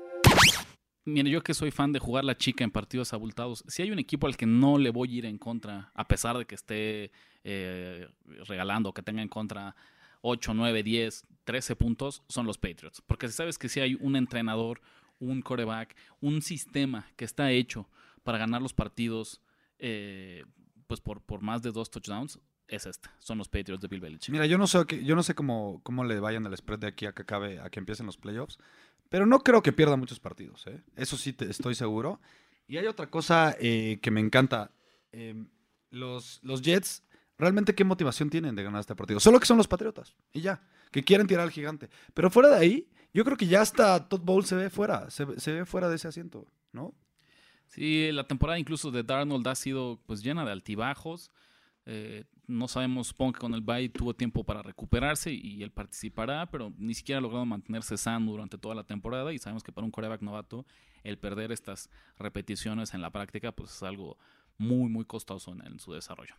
Mire, yo que soy fan de jugar la chica en partidos abultados, si hay un equipo al que no le voy a ir en contra, a pesar de que esté eh, regalando, que tenga en contra 8, 9, 10, 13 puntos son los Patriots. Porque sabes que si hay un entrenador, un coreback, un sistema que está hecho para ganar los partidos eh, pues por, por más de dos touchdowns, es este. Son los Patriots de Bill Belichick. Mira, yo no sé, yo no sé cómo, cómo le vayan al spread de aquí a que acabe, a que empiecen los playoffs, pero no creo que pierda muchos partidos. ¿eh? Eso sí te, estoy seguro. Y hay otra cosa eh, que me encanta. los, los Jets realmente qué motivación tienen de ganar este partido. Solo que son los Patriotas y ya, que quieren tirar al gigante. Pero fuera de ahí, yo creo que ya hasta Todd Bowl se ve fuera, se, ve fuera de ese asiento, ¿no? Sí, la temporada incluso de Darnold ha sido pues llena de altibajos. Eh, no sabemos, supongo que con el Bay tuvo tiempo para recuperarse y, él participará, pero ni siquiera ha logrado mantenerse sano durante toda la temporada y sabemos que para un coreback novato el perder estas repeticiones en la práctica pues es algo muy muy costoso en su desarrollo.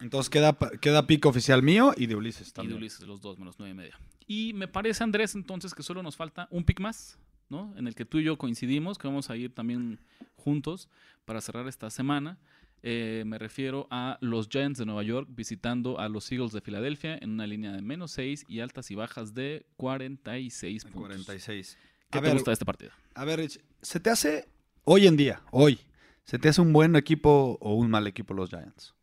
Entonces queda, queda pico oficial mío y de Ulises también. Y de Ulises, los dos menos nueve y media. Y me parece, Andrés, entonces que solo nos falta un pick más, ¿no? En el que tú y yo coincidimos, que vamos a ir también juntos para cerrar esta semana. Eh, me refiero a los Giants de Nueva York visitando a los Eagles de Filadelfia en una línea de menos 6 y altas y bajas de 46 puntos. 46. ¿Qué te gusta de este partido? A ver, Rich, ¿se te hace hoy en día, hoy, se te hace un buen equipo o un mal equipo los Giants?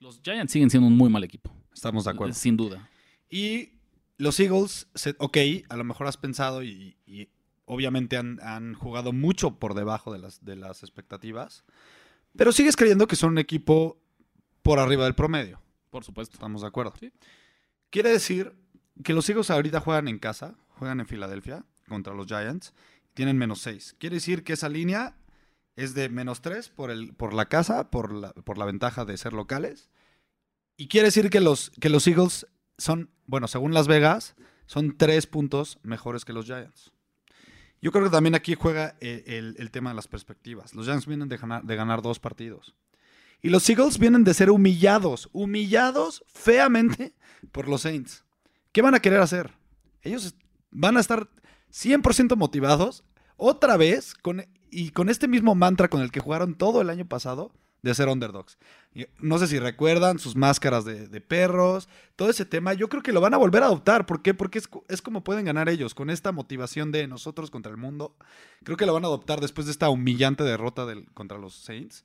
Los Giants siguen siendo un muy mal equipo. Estamos de acuerdo. Sin duda. Y los Eagles, se- ok, a lo mejor has pensado y, y obviamente han, han jugado mucho por debajo de las, de las expectativas, pero sigues creyendo que son un equipo por arriba del promedio. Por supuesto. ¿Estamos de acuerdo? Sí. Quiere decir que los Eagles ahorita juegan en casa, juegan en Filadelfia contra los Giants, tienen menos 6. Quiere decir que esa línea es de menos 3 por, el, por la casa, por la, por la ventaja de ser locales. Y quiere decir que los, que los Eagles son, bueno, según Las Vegas, son 3 puntos mejores que los Giants. Yo creo que también aquí juega el, el- tema de las perspectivas. Los Giants vienen de ganar, dos partidos. Y los Eagles vienen de ser humillados, humillados feamente por los Saints. ¿Qué van a querer hacer? Ellos van a estar 100% motivados otra vez y con este mismo mantra con el que jugaron todo el año pasado de ser underdogs. No sé si recuerdan sus máscaras de, perros, todo ese tema. Yo creo que lo van a volver a adoptar. ¿Por qué? Porque es, es como pueden ganar ellos, con esta motivación de nosotros contra el mundo. Creo que lo van a adoptar después de esta humillante derrota del- contra los Saints.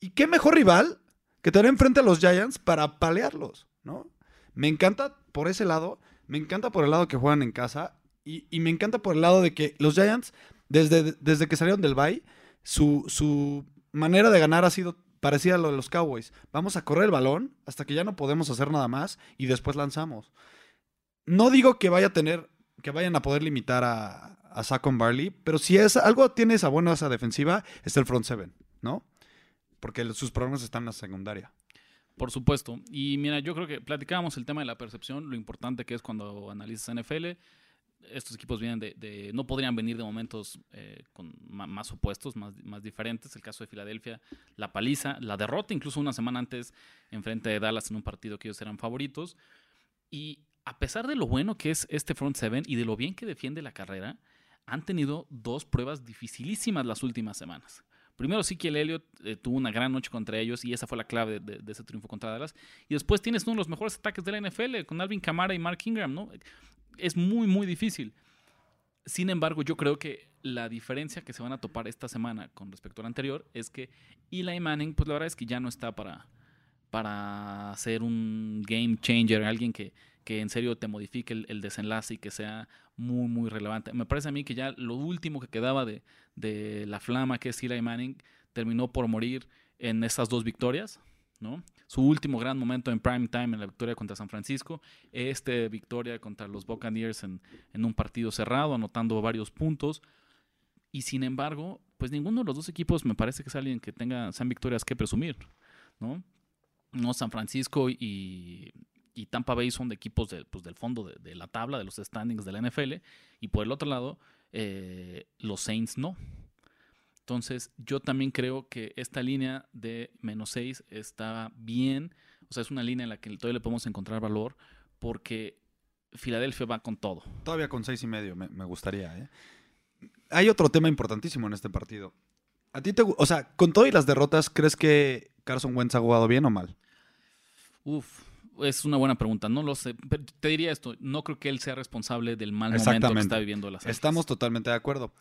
¿Y qué mejor rival que tener enfrente a los Giants para palearlos, ¿no? Me encanta por ese lado, me encanta por el lado que juegan en casa y, y me encanta por el lado de que los Giants, desde, desde que salieron del bye, su, su manera de ganar ha sido parecida a lo de los Cowboys. Vamos a correr el balón hasta que ya no podemos hacer nada más y después lanzamos. No digo que vaya a tener, que vayan a poder limitar a, a Saquon Barley, pero si es algo tiene esa buena esa defensiva, es el front seven, ¿no? Porque sus problemas están en la secundaria. Por supuesto. Y mira, yo creo que platicábamos el tema de la percepción, lo importante que es cuando analizas NFL. Estos equipos vienen de, no podrían venir de momentos eh, más opuestos, más, diferentes. El caso de Filadelfia, la paliza, la derrota, incluso una semana antes, en frente de Dallas en un partido que ellos eran favoritos. Y a pesar de lo bueno que es este front seven y de lo bien que defiende la carrera, han tenido dos pruebas dificilísimas las últimas semanas. Primero sí que el Elliott eh, tuvo una gran noche contra ellos y esa fue la clave de, de ese triunfo contra Dallas. Y después tienes uno de los mejores ataques de la NFL con Alvin Kamara y Mark Ingram, ¿no? Es muy, muy difícil. Sin embargo, yo creo que la diferencia que se van a topar esta semana con respecto al anterior es que Eli Manning, pues la verdad es que ya no está para, para ser un game changer, alguien que, que en serio te modifique el, el desenlace y que sea muy, muy relevante. Me parece a mí que ya lo último que quedaba de, de la flama que es Eli Manning terminó por morir en estas dos victorias, ¿no? Su último gran momento en prime time en la victoria contra San Francisco, este victoria contra los Buccaneers en, un partido cerrado, anotando varios puntos. Y sin embargo, pues ninguno de los dos equipos me parece que es alguien que tenga, sean victorias que presumir, ¿no? San Francisco y, Tampa Bay son de equipos de, pues, del fondo de, de la tabla, de los standings de la NFL. Y por el otro lado, eh, los Saints no. Entonces, yo también creo que esta línea de menos 6 está bien. O sea, es una línea en la que todavía le podemos encontrar valor porque Filadelfia va con todo. Todavía con seis y medio, me, me gustaría, ¿eh? Hay otro tema importantísimo en este partido. A ti te, o sea, con todo y las derrotas, ¿crees que Carson Wentz ha jugado bien o mal? Uf, es una buena pregunta. No lo sé. Pero te diría esto: no creo que él sea responsable del mal momento que está viviendo la Estamos totalmente de acuerdo.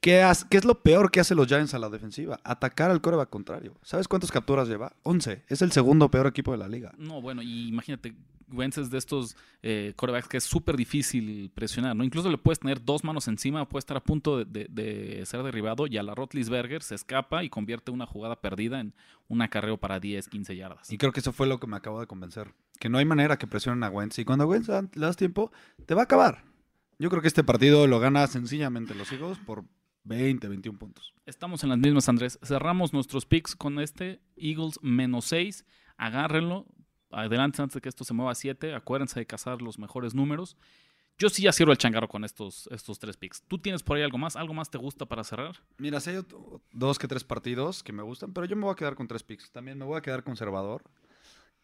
¿Qué, has- qué es lo peor que hacen los Giants a la defensiva? Atacar al coreback contrario. ¿Sabes cuántas capturas lleva? 11. Es el segundo peor equipo de la liga. No, bueno, y imagínate, Wentz es de estos eh, quarterbacks que es súper difícil presionar, ¿no? Incluso le puedes tener dos manos encima, puede estar a punto de, de- de ser derribado y a la Rotlisberger se escapa y convierte una jugada perdida en un acarreo para 10, 15 yardas. Y creo que eso fue lo que me acabo de convencer. Que no hay manera que presionen a Wentz. Y cuando a Wentz le das tiempo, te va a acabar. Yo creo que este partido lo gana sencillamente los Eagles por 20, 21 puntos. Estamos en las mismas, Andrés. Cerramos nuestros picks con este Eagles menos 6. Agárrenlo. Adelante antes de que esto se mueva a 7. Acuérdense de cazar los mejores números. Yo sí ya cierro el changarro con estos, estos tres picks. ¿Tú tienes por ahí algo más? ¿Algo más te gusta para cerrar? Mira, si hay dos que tres partidos que me gustan, pero yo me voy a quedar con tres picks. También me voy a quedar conservador.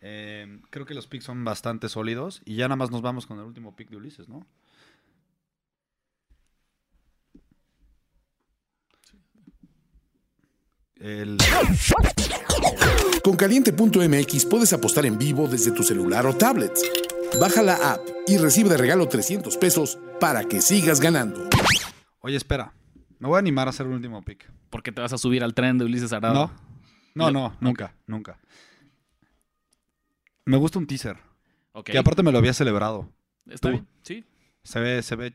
Eh, creo que los picks son bastante sólidos. Y ya nada más nos vamos con el último pick de Ulises, ¿no? El... Con caliente.mx puedes apostar en vivo desde tu celular o tablet. Baja la app y recibe de regalo 300 pesos para que sigas ganando. Oye, espera. Me voy a animar a hacer un último pick. Porque te vas a subir al tren de Ulises Arada. No. No, no, nunca, nunca. Me gusta un teaser. Ok. Que aparte me lo había celebrado. Está Tú. bien, sí. Se ve, se ve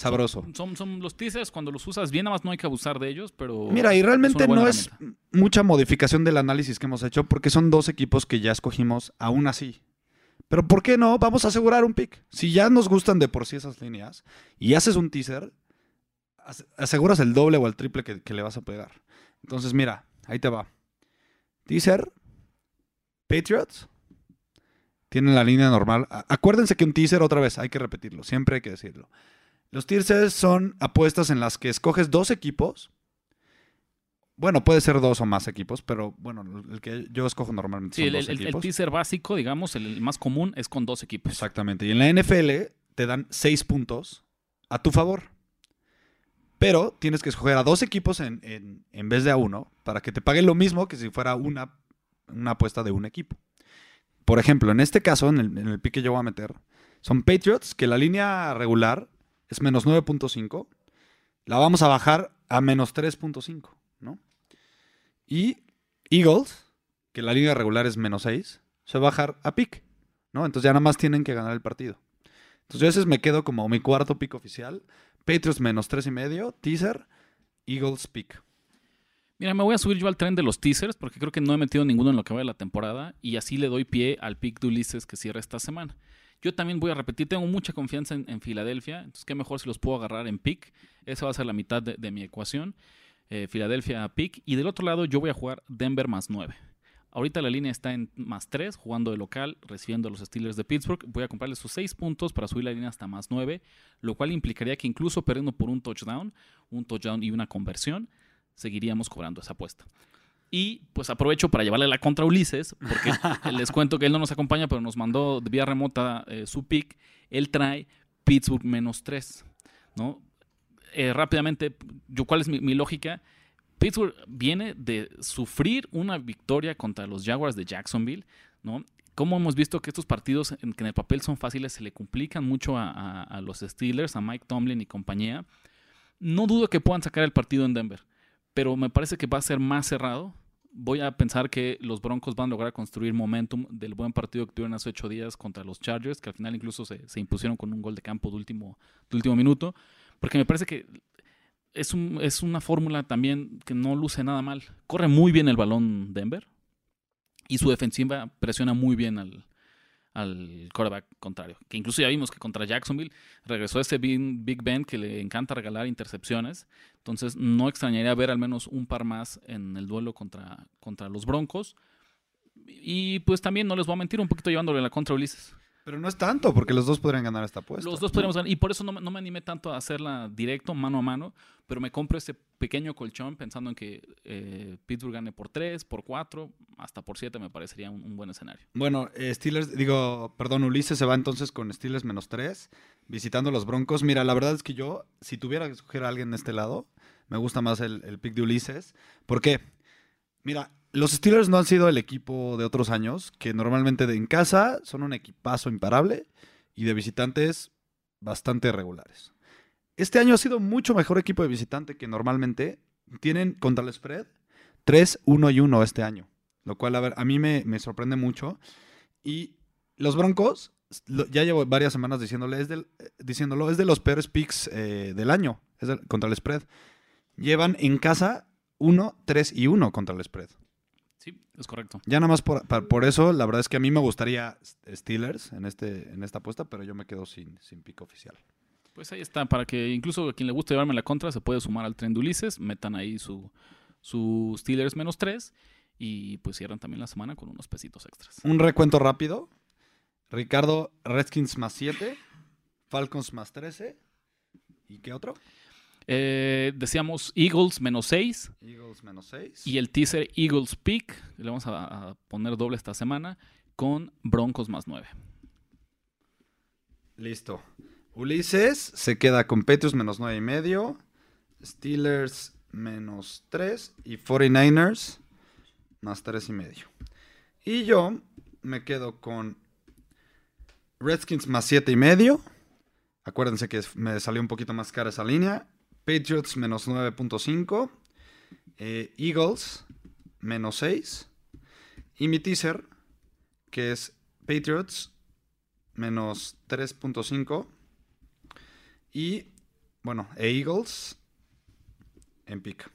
sabroso. Son, son los teasers, cuando los usas bien, nada más no hay que abusar de ellos, pero... Mira, y realmente no es mucha modificación del análisis que hemos hecho porque son dos equipos que ya escogimos aún así. Pero ¿por qué no? Vamos a asegurar un pick. Si ya nos gustan de por sí esas líneas y haces un teaser, as- aseguras el doble o el triple que, que le vas a pegar. Entonces, mira, ahí te va. Teaser, Patriots, tienen la línea normal. Acuérdense que un teaser, otra vez, hay que repetirlo, siempre hay que decirlo. Los teasers son apuestas en las que escoges dos equipos. Bueno, puede ser dos o más equipos, pero bueno, el que yo escojo normalmente Sí, son el, dos el- el teaser básico, digamos, el, el más común es con dos equipos. Exactamente. Y en la NFL te dan seis puntos a tu favor. Pero tienes que escoger a dos equipos en, en- en vez de a uno para que te paguen lo mismo que si fuera una, una apuesta de un equipo. Por ejemplo, en este caso, en el, en el pick que yo voy a meter, son Patriots, que la línea regular es menos 9.5. La vamos a bajar a menos 3.5, ¿no? Y Eagles, que la línea regular es menos 6, se va a bajar a pick, ¿no? Entonces ya nada más tienen que ganar el partido. Entonces yo ese me quedo como mi cuarto pick oficial. Patriots menos 3.5, teaser, Eagles pick. Mira, me voy a subir yo al tren de los teasers porque creo que no he metido ninguno en lo que va de la temporada y así le doy pie al pick de Ulises que cierra esta semana. Yo también voy a repetir, tengo mucha confianza en, Filadelfia, entonces qué mejor si los puedo agarrar en pick. Esa va a ser la mitad de, mi ecuación. Eh, Filadelfia pick. Y del otro lado yo voy a jugar Denver más 9. Ahorita la línea está en más 3, jugando de local, recibiendo a los Steelers de Pittsburgh. Voy a comprarle sus 6 puntos para subir la línea hasta más 9, lo cual implicaría que incluso perdiendo por un touchdown, un touchdown y una conversión, seguiríamos cobrando esa apuesta. Y pues aprovecho para llevarle la contra a Ulises, porque les cuento que él no nos acompaña, pero nos mandó de vía remota eh, su pick. Él trae Pittsburgh menos 3, ¿no? Eh, rápidamente, yo, ¿cuál es mi, mi lógica? Pittsburgh viene de sufrir una victoria contra los Jaguars de Jacksonville, ¿no? Como hemos visto que estos partidos en que en el papel son fáciles se le complican mucho a, a- a los Steelers, a Mike Tomlin y compañía. No dudo que puedan sacar el partido en Denver, pero me parece que va a ser más cerrado. Voy a pensar que los Broncos van a lograr construir momentum del buen partido que tuvieron hace ocho días contra los Chargers, que al final incluso se, se impusieron con un gol de campo de último, último minuto, porque me parece que es, un- es una fórmula también que no luce nada mal. Corre muy bien el balón Denver y su defensiva presiona muy bien al, al quarterback contrario. Que incluso ya vimos que contra Jacksonville regresó ese Big Ben que le encanta regalar intercepciones. Entonces no extrañaría ver al menos un par más en el duelo contra, contra los Broncos. Y pues también no les voy a mentir, un poquito llevándole la contra Ulises. Pero no es tanto, porque los dos podrían ganar esta apuesta. Los dos podríamos ganar. Y por eso no, me- no me animé tanto a hacerla directo, mano a mano. Pero me compro ese pequeño colchón pensando en que eh, Pittsburgh gane por 3, por 4, hasta por 7 me parecería un, un buen escenario. Bueno, eh, Steelers, digo, perdón, Ulises se va entonces con Steelers menos 3, visitando los Broncos. Mira, la verdad es que yo, si tuviera que escoger a alguien de este lado, me gusta más el, el pick de Ulises. ¿Por qué? Mira, los Steelers no han sido el equipo de otros años, que normalmente de en casa son un equipazo imparable y de visitantes bastante regulares. Este año ha sido mucho mejor equipo de visitante que normalmente. Tienen contra el spread 3, 1 y 1 este año. Lo cual, a mí me, sorprende mucho. Y los Broncos, ya llevo varias semanas diciéndolo, es de los peores picks eh, del año contra el spread. Llevan en casa 1, 3 y 1 contra el spread. Sí, es correcto. Ya nada más por, por eso, la verdad es que a mí me gustaría Steelers en, este, en esta apuesta, pero yo me quedo sin, sin pick oficial. Pues ahí está, para que incluso a quien le guste llevarme la contra se puede sumar al tren de Ulises, metan ahí su, su Steelers menos 3 y pues cierran también la semana con unos pesitos extras. Un recuento rápido. Ricardo, Redskins más 7, Falcons más 13. ¿Y qué otro? Eh, decíamos Eagles menos 6 Eagles menos 6. y el teaser Eagles Pick, le vamos a, a poner doble esta semana, con Broncos más 9. Listo. Ulises se queda con Patriots menos 9 y medio. Steelers menos 3. Y 49ers más 3 y medio. Y yo me quedo con Redskins más 7 y medio. Acuérdense que me salió un poquito más cara esa línea. Patriots menos 9.5. eh, Eagles menos 6. Y mi teaser, que es Patriots menos 3.5. Y, bueno, Eagles en pick.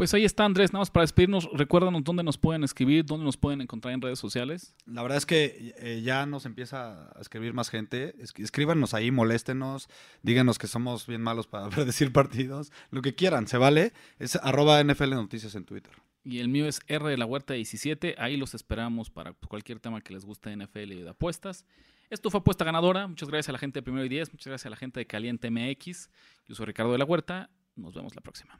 Pues ahí está, Andrés. Nada más para despedirnos, recuérdanos dónde nos pueden escribir, dónde nos pueden encontrar en redes sociales. La verdad es que eh, ya nos empieza a escribir más gente. escríbanos ahí, moléstenos, díganos que somos bien malos para predecir partidos. Lo que quieran, se vale. Es arroba NFL Noticias en Twitter. Y el mío es R de la Huerta 17. Ahí los esperamos para cualquier tema que les guste de NFL y de apuestas. Esto fue apuesta ganadora. Muchas gracias a la gente de Primero y Diez. Muchas gracias a la gente de Caliente MX. Yo soy Ricardo de la Huerta. Nos vemos la próxima.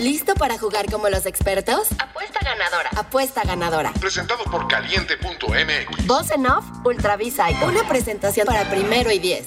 ¿Listo para jugar como los expertos? Apuesta ganadora. Apuesta ganadora. Presentado por caliente.mx. Voz en off, Ultravisa. Una presentación para primero y diez.